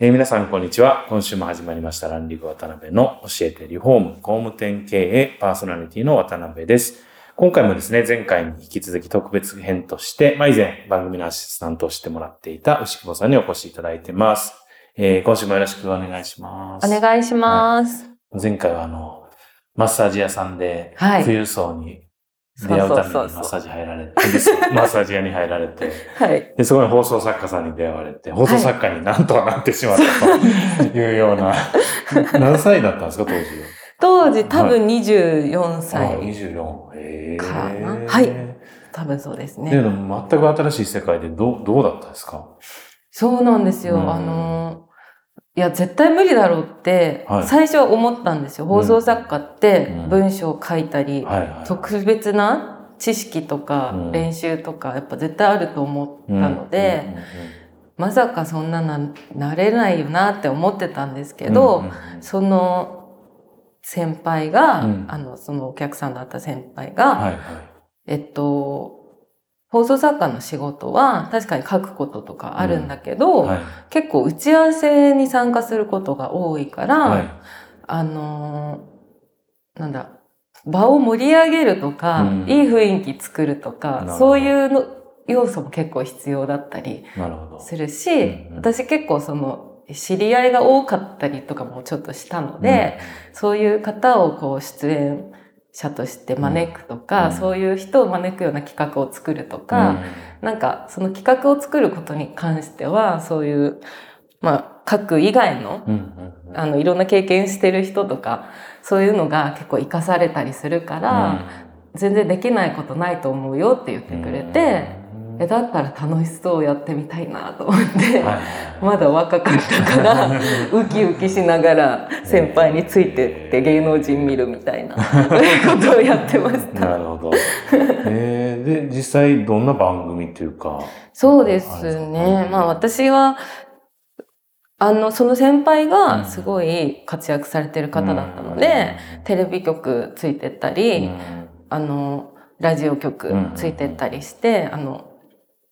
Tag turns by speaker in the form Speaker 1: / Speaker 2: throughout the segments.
Speaker 1: えー皆さん、こんにちは。今週も始まりました、ランリグ渡辺の教えてリフォーム工務店経営パーソナリティの渡辺です。今回もですね、前回に引き続き特別編として、まあ、以前番組のアシスタントをしてもらっていた牛久保さんにお越しいただいてます。えー今週もよろしくお願いします。
Speaker 2: お願いします。
Speaker 1: 前回はあの、マッサージ屋さんで、
Speaker 2: はい
Speaker 1: 富裕層に出会うためにマッサージ入られて、マッサージ屋に入られて、
Speaker 2: はい。
Speaker 1: で、そこに放送作家さんに出会われて、放送作家になんとはなってしまったというような、何歳だったんですか、当時は？
Speaker 2: 当時多分24
Speaker 1: あ
Speaker 2: 歳
Speaker 1: 24。へえ。
Speaker 2: かなはい多分そうですね。
Speaker 1: でも全く新しい世界でどう、どうだったですか？
Speaker 2: そうなんですよ。
Speaker 1: うん
Speaker 2: あの、いや、絶対無理だろうって
Speaker 1: はい、
Speaker 2: 最初は思ったんですよ。放送作家って
Speaker 1: うん。
Speaker 2: 文章を書いたり、
Speaker 1: はいはい。
Speaker 2: 特別な知識とか
Speaker 1: うん。
Speaker 2: 練習とか、やっぱ絶対あると思ったので、まさかそんなな、なれないよなって思ってたんですけど、その先輩が、
Speaker 1: うん。
Speaker 2: あの、そのお客さんだった先輩が、
Speaker 1: はいはい。
Speaker 2: えっと、放送作家の仕事は確かに書くこととかあるんだけど、
Speaker 1: はい。
Speaker 2: 結構打ち合わせに参加することが多いから、
Speaker 1: はい。
Speaker 2: あのーなんだ、場を盛り上げるとか、
Speaker 1: うん
Speaker 2: いい雰囲気作るとかそういうの要素も結構必要だったり。するし、
Speaker 1: うんうん
Speaker 2: 私結構その、知り合いが多かったりとかもちょっとしたので、そういう方をこう出演者として招くとか、
Speaker 1: うん。
Speaker 2: そういう人を招くような企画を作ると
Speaker 1: うん、
Speaker 2: か、なんかその企画を作ることに関しては、そういう、まあ、書く以外の、
Speaker 1: うん、うんうん。うん
Speaker 2: あの、いろんな経験してる人とか、そういうのが結構活かされたりするから、全然できないことないと思うよって言ってくれて、
Speaker 1: うん
Speaker 2: え、だったら楽しそうやってみたいなと思って、
Speaker 1: はいはい
Speaker 2: まだ若かったから、ウキウキしながら先輩についてって芸能人見るみたいなことをやってました。
Speaker 1: なるほど。えー、で、実際どんな番組っていうか。
Speaker 2: そうですね。まあ私は、あの、その先輩がすごい活躍されてる方だったので、テレビ局ついてった
Speaker 1: う
Speaker 2: り、
Speaker 1: ん
Speaker 2: あの、ラジオ局
Speaker 1: うん
Speaker 2: ついてったりして、あの、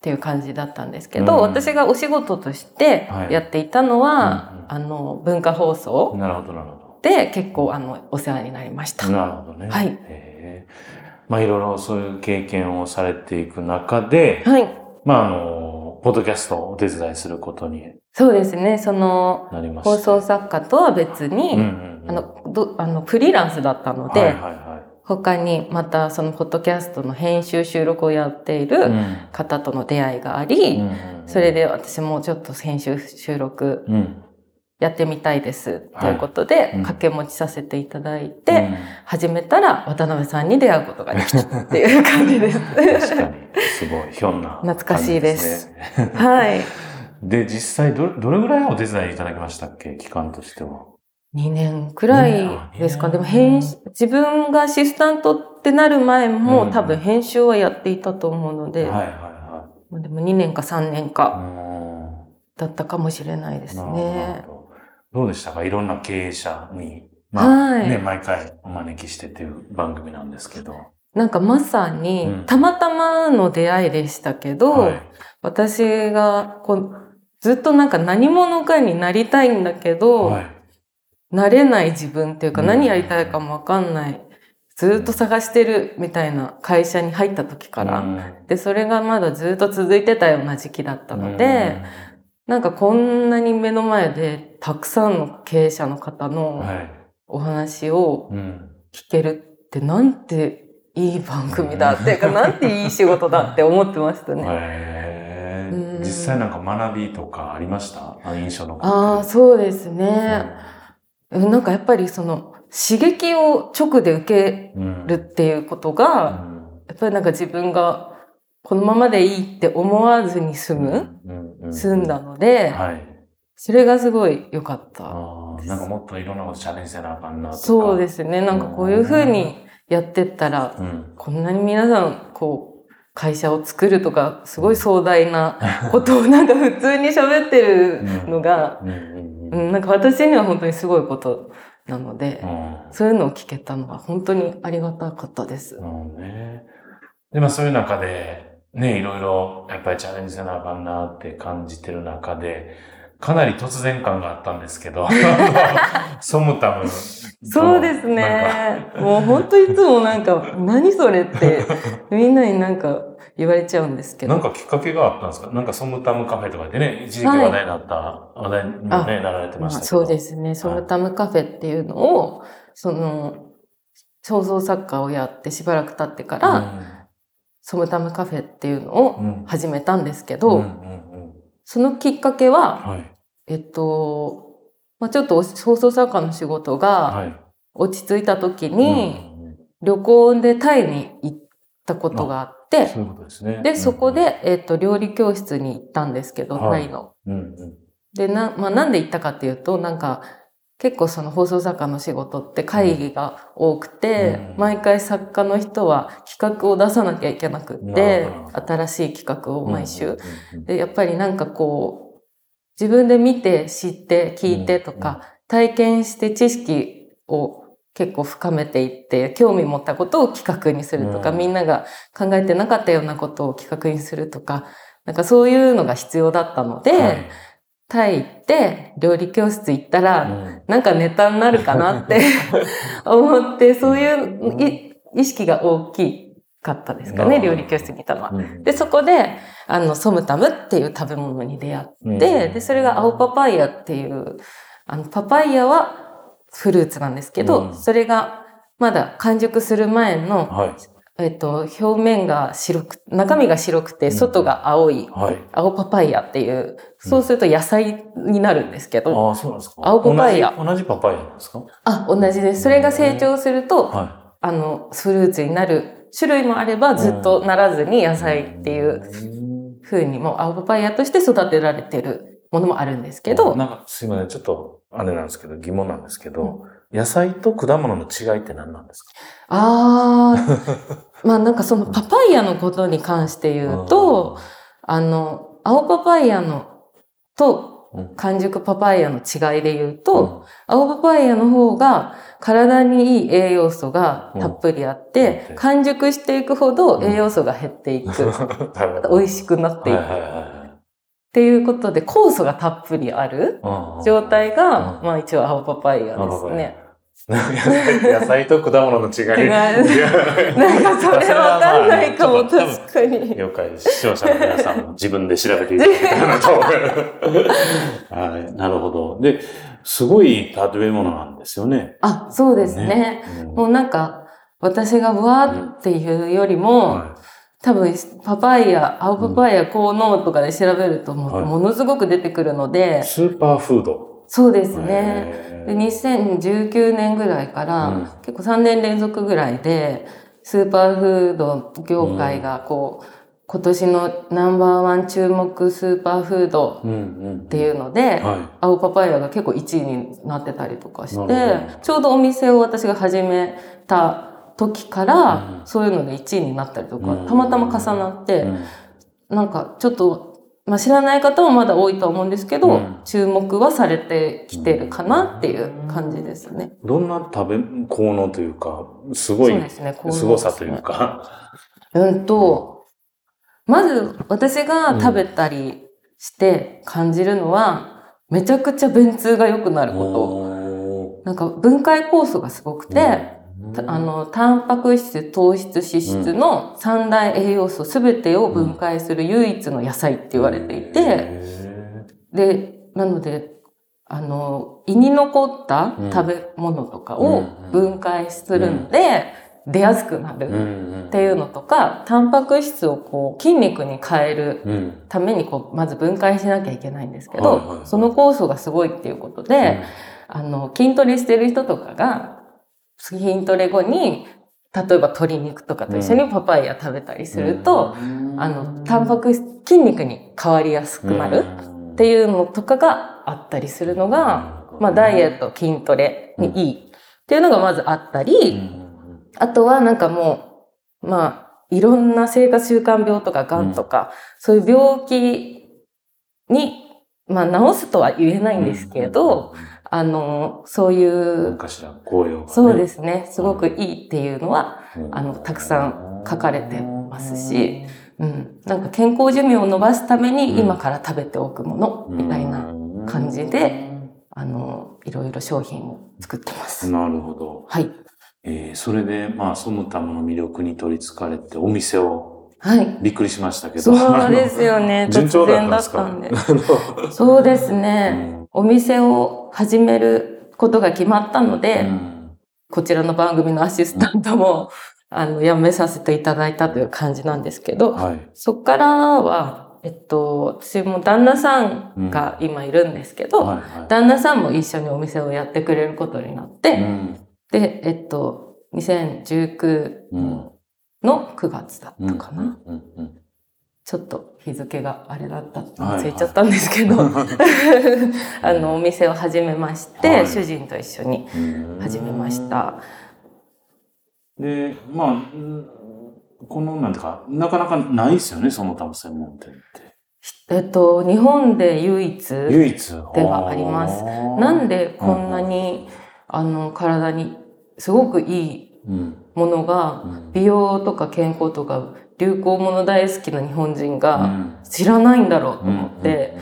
Speaker 2: っていう感じだったんですけど、
Speaker 1: うん
Speaker 2: 私がお仕事として
Speaker 1: はい
Speaker 2: やっていたのは、
Speaker 1: うん
Speaker 2: あの、文化放送
Speaker 1: なるほど、なるほ
Speaker 2: で結構あの、お世話になりました。
Speaker 1: ど。なるほどね。
Speaker 2: はい
Speaker 1: まあ、いろいろそういう経験をされていく中で、
Speaker 2: はい。
Speaker 1: まあ、あの、ポッドキャストをお手伝いすることに
Speaker 2: そうですね。その。放送作家とは別に、
Speaker 1: うんうんうん、
Speaker 2: あの、ど、あの、フリーランスだったので、
Speaker 1: はいはいは
Speaker 2: 他にまたそのポッドキャストの編集収録をやってい
Speaker 1: い。
Speaker 2: る
Speaker 1: うん
Speaker 2: 方との出会いがあり、それで私もちょっと編集収録
Speaker 1: うん、
Speaker 2: やってみたいですと
Speaker 1: はい
Speaker 2: いうことで、
Speaker 1: うん
Speaker 2: 掛け持ちさせていただいて、始めたら渡辺さんに出会うことができたっていう感じです。
Speaker 1: うん、確かに、すごい、ひょんな、
Speaker 2: 懐かしいです。はい。
Speaker 1: で、実際ど、どれぐらいお手伝いいただきましたっけ？期間としては。
Speaker 2: 2年くらいですか。
Speaker 1: ね
Speaker 2: でも編集、自分がアシスタントってなる前
Speaker 1: うん
Speaker 2: も多分編集はやっていたと思うので、
Speaker 1: はいはい
Speaker 2: まあでも2年か3年か
Speaker 1: は
Speaker 2: だったかもしれないで
Speaker 1: い。
Speaker 2: すね。
Speaker 1: ほど。どうでしたか？いろんな経営者にまあ、
Speaker 2: はい
Speaker 1: ね、毎回お招きしてっていう番組なんですけど。
Speaker 2: なんかまさに
Speaker 1: うん、
Speaker 2: たまたまの出会いでしたけど、
Speaker 1: はい。
Speaker 2: 私がこうずっとなんか何者かになりたいんだけど、
Speaker 1: はい。
Speaker 2: なれない自分っていうか
Speaker 1: うん
Speaker 2: 何やりたいかもわかんない。ずっと探してるみたいな会社に入った時から。
Speaker 1: うん
Speaker 2: で、それがまだずっと続いてたような時期だったので、、なんかこんなに目の前でたくさんの経営者の方
Speaker 1: うん
Speaker 2: の
Speaker 1: はい。
Speaker 2: お話を
Speaker 1: うん。
Speaker 2: 聞けるってなんていい番組だっていうか、なんていい仕事だって思ってましたね。
Speaker 1: へ実際なんか学びとかありました？印象の
Speaker 2: ああ、そうですね。なんかやっぱりその刺激を直で受け
Speaker 1: うん
Speaker 2: るっていうこと
Speaker 1: う
Speaker 2: が、
Speaker 1: ん
Speaker 2: やっぱりなんか自分がこのままでいいって思わずに済む、済んだので、
Speaker 1: はい。
Speaker 2: それがすごい良かった。
Speaker 1: なんかもっといろんなことチャレンジせなあかんなとか。。
Speaker 2: そうですすね。なんかこういうふうにやってったら、
Speaker 1: うん。
Speaker 2: こんなに皆さん、こう、会社を作るとか、すごい壮大なことをなんか普通に喋ってるのが、
Speaker 1: うんうん
Speaker 2: なんか私には本当にすごいことなので、
Speaker 1: うん
Speaker 2: そういうのを聞けたのは本当にありがたかったです。
Speaker 1: うんね。で、まあそういう中で、ね、いろいろやっぱりチャレンジせなあかんなって感じてる中で、かなり突然感があったんですけど、ソムタム。
Speaker 2: そうですね。もう本当いつもなんか、何それって、みんなになんか言われちゃうんですけ
Speaker 1: か。
Speaker 2: ど。
Speaker 1: なんかきっかけがあったんですか？なんかソムタムカフェとかでね、一時期話題になった、話題にもね、
Speaker 2: あ
Speaker 1: なられて
Speaker 2: ま
Speaker 1: したけど。
Speaker 2: そうですね。ソムタムカフェっていうのを、その、創造作家をやってしばらく経ってから、ソムタムカフェっていうのを
Speaker 1: うん、うん。
Speaker 2: 始めたんですけど、
Speaker 1: うんうんうん
Speaker 2: そのきっかけは、
Speaker 1: はい。
Speaker 2: えっと、まあちょっと創造作家の仕事が
Speaker 1: はい。
Speaker 2: 落ち着いた時
Speaker 1: うん
Speaker 2: に、
Speaker 1: うんうん
Speaker 2: 旅行でタイに行ったことがあって、
Speaker 1: そういうことですね。
Speaker 2: で、そこで、えっと、料理教室に行ったんですけど、
Speaker 1: はい
Speaker 2: タイの。
Speaker 1: うん、うん
Speaker 2: で、な、まあ、なんで行ったかっていうと、なんか、結構その放送作家の仕事って会議が多くて、
Speaker 1: うん
Speaker 2: 毎回作家の人は企画を出さなきゃいけなくて新しい企画を
Speaker 1: うん。
Speaker 2: 毎週。で、やっぱりなんかこう、自分で見て、知って、聞いてとか、体験して知識を結構深めていって、興味持ったことを企画にするとか、
Speaker 1: うん。
Speaker 2: みんなが考えてなかったようなことを企画にするとか、なんかそういうのが必要だったので、
Speaker 1: はい。
Speaker 2: タイ行って、料理教室行ったら、
Speaker 1: うん。
Speaker 2: なんかネタになるかなって 思って、そういうい意識が大きかったですかね、料理教室に行ったのは。
Speaker 1: うん。
Speaker 2: で、そこで、あの、ソムタムっていう食べ物に出会って、
Speaker 1: うん。
Speaker 2: で、それが青パパイヤっていう、あの、パパイヤはフルーツなんですけど、
Speaker 1: うん
Speaker 2: それがまだ完熟する前の、
Speaker 1: はい。
Speaker 2: えっと、表面が白く、中身が白くて、
Speaker 1: うん
Speaker 2: 外が青い、
Speaker 1: はい。
Speaker 2: 青パパイヤっていう、そうすると野菜になるんですけど、
Speaker 1: ああ、そうなんですか。
Speaker 2: 青パパイヤ
Speaker 1: 同じ同じパパイヤなんですか？
Speaker 2: あ、同じです。それが成長すると、
Speaker 1: は
Speaker 2: あの、フルーツになる種類もあれば、ずっとならずに野
Speaker 1: い。
Speaker 2: 菜っていう
Speaker 1: うん。
Speaker 2: 風にもう青パパイヤとして育てられてるものもあるんですけど、
Speaker 1: なんか、すいません。ちょっと、あれなんですけど、疑問なんですけど、野菜と果物の違いって何なんですか？
Speaker 2: あー、まあなんかそのパパイヤのことに関して言うと、あの、青パパイヤのと
Speaker 1: うん。
Speaker 2: 完熟パパイヤの違いで言うと、青パパイヤの方が体にいい栄養素がたっぷりあって、
Speaker 1: うん。
Speaker 2: 完熟していくほど栄養素が減っていく。美味しくなっていく。
Speaker 1: はいはいはいはい
Speaker 2: っていうことで、酵素がたっぷりある
Speaker 1: うん
Speaker 2: 状態が、
Speaker 1: うん
Speaker 2: まあ一応青パパイヤですね。
Speaker 1: 野菜と果物の違い。
Speaker 2: 違うなんかそれわかんないかも、確かに。
Speaker 1: 了解です。視聴者の皆さんも自分で調べていただけたらなと思います。はい、なるほど。で、すごい食べ物なんですよね。
Speaker 2: あ、そうですね。
Speaker 1: うん
Speaker 2: もうなんか、私がわーっていうよりも、
Speaker 1: は
Speaker 2: 多分、パパイヤ、青パパイヤ、効能とかで調べるともう、
Speaker 1: はい。
Speaker 2: ものすごく出てくるの
Speaker 1: い
Speaker 2: で、
Speaker 1: スーパーフード。
Speaker 2: そうですね。で
Speaker 1: へー
Speaker 2: 2019年ぐらいから、
Speaker 1: うん。
Speaker 2: 結構3年連続ぐらいで、スーパーフード業界がこう、今年のナンバーワン注目スーパーフード
Speaker 1: うんうん。
Speaker 2: っていうので、
Speaker 1: は
Speaker 2: 青パパイヤが結構1位になってたりとかしてちょうどお店を私が始めた時から
Speaker 1: うん、
Speaker 2: そういうので1位になったりとか
Speaker 1: うん、
Speaker 2: たまたま重なってなんかちょっとまあ、知らない方もまだ多いとは思うんですけど、
Speaker 1: うん
Speaker 2: 注目はされてきてるかなっていう感じですね。
Speaker 1: どんな食べ、効能というか、すごい
Speaker 2: そう、ですね。こう
Speaker 1: すごさというか。
Speaker 2: うんと、まず私が食べたりして感じるのは、めちゃくちゃ便通が良くなるこ
Speaker 1: お
Speaker 2: と。なんか分解酵素がすごくて、たあ、の、タンパク質、糖質、脂質の三大栄養素すべてを分解する唯一の野菜って言われていて、
Speaker 1: へ
Speaker 2: で、なので、あの、胃に残った食べ物とかを分解するので、出やすくな
Speaker 1: ー
Speaker 2: る
Speaker 1: ん
Speaker 2: っていうのとか、タンパク質をこう筋肉に変える
Speaker 1: うん。
Speaker 2: ためにこう、まず分解しなきゃいけないんですけどその酵素がすごいっていうことで、あの、筋トレしてる人とかが、筋トレ後に、例えば鶏肉とかと一緒にパパイヤ食べたりすると、あの、タンパク質、筋肉に変わりやすくなるっていうのとかがあったりするのが、まあ、ダイエット、筋トレにいいっていうのがまずあったり、あとはなんかもう、まあ、いろんな生活習慣病とか癌とか、そういう病気に、まあ、治すとは言えないんですけど、、あの、そうい
Speaker 1: 何
Speaker 2: う、
Speaker 1: かしら紅葉がね。
Speaker 2: そうですね、すごくいいっていうのは、
Speaker 1: うん
Speaker 2: あのたくさん書かれてますし、うん、なんか健康寿命を伸ばすために今から食べておくもの、みたいな感じで、あの、いろいろ商品を作ってます。
Speaker 1: なるほど。
Speaker 2: はい。
Speaker 1: えーそれで、まあ、そのための魅力に取り憑かれて、お店を、
Speaker 2: はい。
Speaker 1: びっくりしましたけど。
Speaker 2: そうですよね。
Speaker 1: 順調だったんです
Speaker 2: 突
Speaker 1: か
Speaker 2: 然だったんで。そうですね。お店を始めることが決まったので、
Speaker 1: うん。
Speaker 2: こちらの番組のアシスタントも、あの、辞めさせていただいたという感じなんですけど、
Speaker 1: はい。
Speaker 2: そっからは、えっと、私も旦那さんが今いるんですけど、
Speaker 1: はいはい。
Speaker 2: 旦那さんも一緒にお店をやってくれることになって、
Speaker 1: うん。
Speaker 2: で、えっと、2019
Speaker 1: うん。
Speaker 2: の9月だったかな。
Speaker 1: うんうんうん
Speaker 2: ちょっと日付があれだった忘れちゃったんですけど、あの、お店を始めまして、
Speaker 1: はい。
Speaker 2: 主人と一緒に
Speaker 1: うん
Speaker 2: 始めました。
Speaker 1: で、まあ、うんこの、なんていうか、なかなかないですよね、その他の専門店って。
Speaker 2: えっと、日本で唯一、
Speaker 1: 唯一？
Speaker 2: ではあります。なんでこんなに、あの、体にすごくいい
Speaker 1: うん。
Speaker 2: ものが、
Speaker 1: うん。
Speaker 2: 美容とか健康とか流行もの大好きな日本人
Speaker 1: う
Speaker 2: が
Speaker 1: ん。
Speaker 2: 知らないんだろうと思って、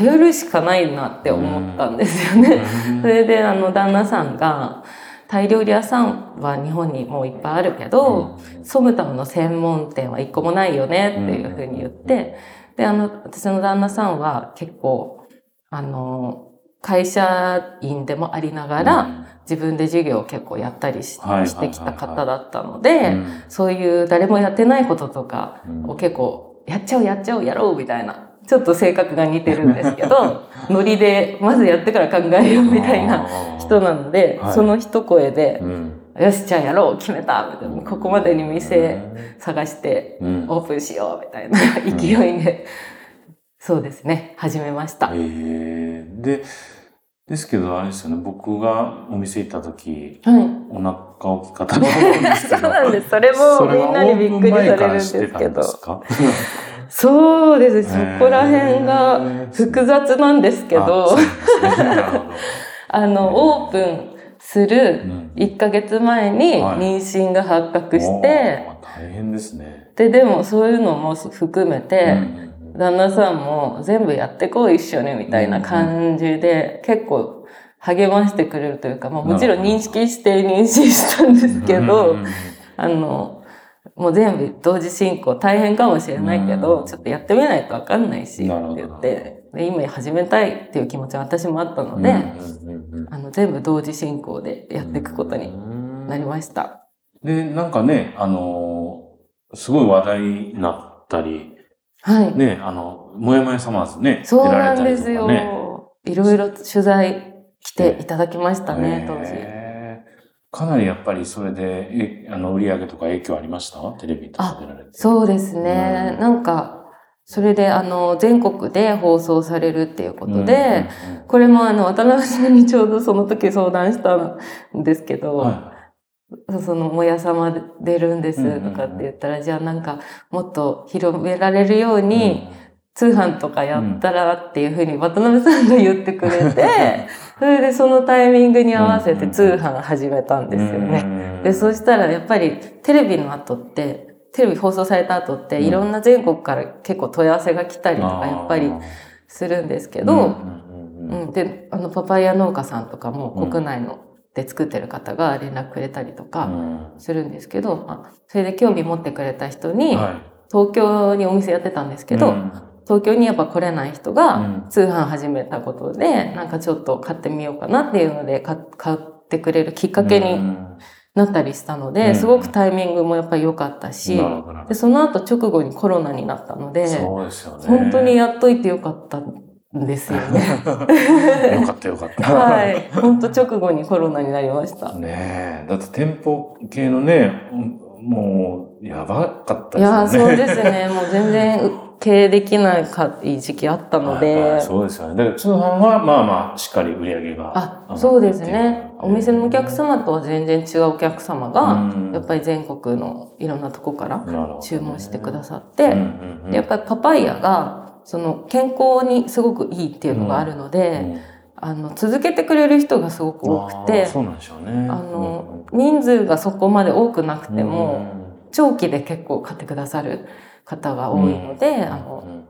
Speaker 2: 流行るしかないなって思ったんですよね。それで、あの、旦那さんが、タイ料理屋さんは日本にもういっぱいあるけど、ソムタムの専門店は一個もないよねっていうふうに言って、で、あの、私の旦那さんは結構、あの、会社員でもありながら、自分で授業を結構やったりしてきた方だったので、
Speaker 1: うん。
Speaker 2: そういう誰もやってないこととか
Speaker 1: うん。
Speaker 2: を結構、やっちゃおうやっちゃおうやろうみたいな、ちょっと性格が似てるんですけど、ノリでまずやってから考えようみたいな人なので、
Speaker 1: はい。
Speaker 2: その一声で
Speaker 1: う、ん。
Speaker 2: よし、じゃあやろう決めたみたいな、ここまでに店探して
Speaker 1: うん。
Speaker 2: オープンしようみたいな 勢いで、そうですね、始めました。
Speaker 1: ええで、ですけど、あれですよね、僕がお店行った時、
Speaker 2: はい。
Speaker 1: お腹大きかったと思うんですけど。
Speaker 2: そうなんです。それもみんなにびっくりされるんですけど。
Speaker 1: そ
Speaker 2: うです。そこら辺が複雑なんですけ
Speaker 1: あ
Speaker 2: ど あの、オープンする
Speaker 1: うん
Speaker 2: 1ヶ月前に
Speaker 1: はい
Speaker 2: 妊娠が発覚して、
Speaker 1: おー大変ですね。
Speaker 2: で、でもそういうのも含めて、
Speaker 1: うん
Speaker 2: 旦那さんも全部やってこう一緒にみたいな感じで、結構励ましてくれるというか、まあもちろん認識して妊娠したんですけど、
Speaker 1: うん
Speaker 2: あの、もう全部同時進行大変かもしれないけど、
Speaker 1: うん。
Speaker 2: ちょっとやってみないとわかんないし、って言って、で今始めたいっていう気持ちは私もあったので、あの、全部同時進行でやっていくことになりました。
Speaker 1: で、なんかね、あのーすごい話題になったり、
Speaker 2: はい。
Speaker 1: ね、あの、もやもやさまずね、
Speaker 2: そうなんですよ。
Speaker 1: ね
Speaker 2: いろいろ取材来ていただきましたね、当時。
Speaker 1: かなりやっぱりそれで、えあの、売り上げとか影響ありました？テレビとか出られて。
Speaker 2: そうですね。
Speaker 1: うん
Speaker 2: なんか、それで、あの、全国で放送されるっていうことで、これもあの、渡辺さんにちょうどその時相談したんですけど、
Speaker 1: うんは
Speaker 2: その、もやさま出るんですとかって言ったら、じゃあなんか、もっと広められるよう
Speaker 1: い
Speaker 2: に通販とかやったらっていうふうに渡辺さんが言ってくれて、それでそのタイミングに合わせて通販始めたんですよね。で、そしたらやっぱりテレビの後って、テレビ放送された後って、
Speaker 1: うん。
Speaker 2: いろんな全国から結構問い合わせが来たりとかやっぱりするんですけど、
Speaker 1: うん。
Speaker 2: で、あの、パパイヤ農家さんとかも
Speaker 1: うん。
Speaker 2: 国内ので作ってる方が連絡くれたりと
Speaker 1: う
Speaker 2: か
Speaker 1: ん。
Speaker 2: するんですけど、まあ、それで興味持ってくれた人に、
Speaker 1: はい。
Speaker 2: 東京にお店やってたんですけど、
Speaker 1: うん。
Speaker 2: 東京にやっぱ来れない人
Speaker 1: う
Speaker 2: が
Speaker 1: ん。
Speaker 2: 通販始めたことで、なんかちょっと買ってみようかなっていうので、か買ってくれるきっかけになったりしたので、
Speaker 1: うん。
Speaker 2: すごくタイミングもやっぱり良かったし、で、その後直後にコロナになったので
Speaker 1: でね。
Speaker 2: 本当にやっといてよかったんですよね。
Speaker 1: よかったよかった。
Speaker 2: はい。本当直後にコロナになりました。
Speaker 1: ねえ。だって店舗系のね、もう、やばかったですよね。
Speaker 2: そうですね。もう全然経営できないかいい時期あったので。
Speaker 1: はいはいそうですよね。だから通販はまあまあ、しっかり売り上げが。
Speaker 2: あ、そうですね。お店のお客様とは全然違うお客様が、
Speaker 1: うん
Speaker 2: やっぱり全国のいろんなとこから注文してくださって、やっぱりパパイヤが、その健康にすごくいいっていうのがあるので、
Speaker 1: うん。
Speaker 2: あの、続けてくれる人がすごく多くて、
Speaker 1: そうなんでしょうね。
Speaker 2: あの、人数がそこまで多くなくても、
Speaker 1: うん
Speaker 2: 長期で結構買ってくださる方が多いので、あの、
Speaker 1: うん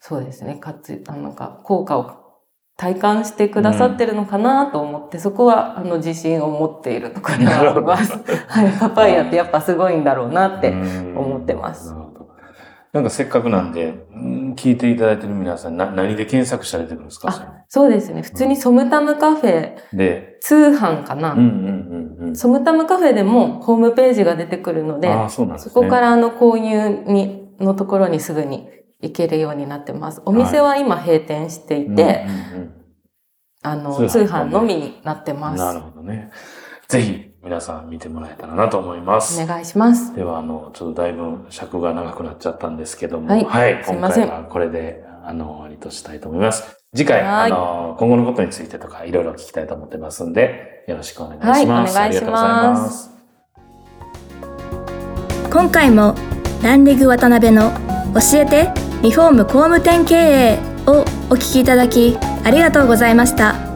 Speaker 2: そうですね、かつ、あのなんか、効果を体感してくださってるのかなと思って、そこは、あの、自信を持っているところではあります。はい、パパイヤってやっぱすごいんだろうなって思ってます。
Speaker 1: なるほど。なんかせっかくなんで、うん聞いていただいてる皆さん、な何で検索したら出てくるんですか？それ
Speaker 2: そうですね、普通にソムタムカフェ、
Speaker 1: で、
Speaker 2: 通販かな、
Speaker 1: うんうんうんうん。
Speaker 2: ソムタムカフェでもホームページが出てくるので、
Speaker 1: ああ、そうなんですね。
Speaker 2: そこからあの購入に、のところにすぐに行けるようになってます。お店は今閉店していて、
Speaker 1: うんうんうん
Speaker 2: あの、
Speaker 1: 通販
Speaker 2: のみになってます。
Speaker 1: なるほどね。ぜひ、皆さん見てもらえたらなと思います。
Speaker 2: お願いします。
Speaker 1: では、あの、ちょっとだいぶ尺が長くなっちゃったんですけども、
Speaker 2: はいすい
Speaker 1: 今回はこれで、あの、終わりとしたいと思います。次回、
Speaker 2: はい
Speaker 1: あの、今後のことについてとか、いろいろ聞きたいと思ってますんで、よろしくお願いします。
Speaker 2: はいお願いします
Speaker 1: ありがとうございます。
Speaker 3: 今回もランリグ渡辺の教えてリフォーム工務店経営をお聞きいただきありがとうございました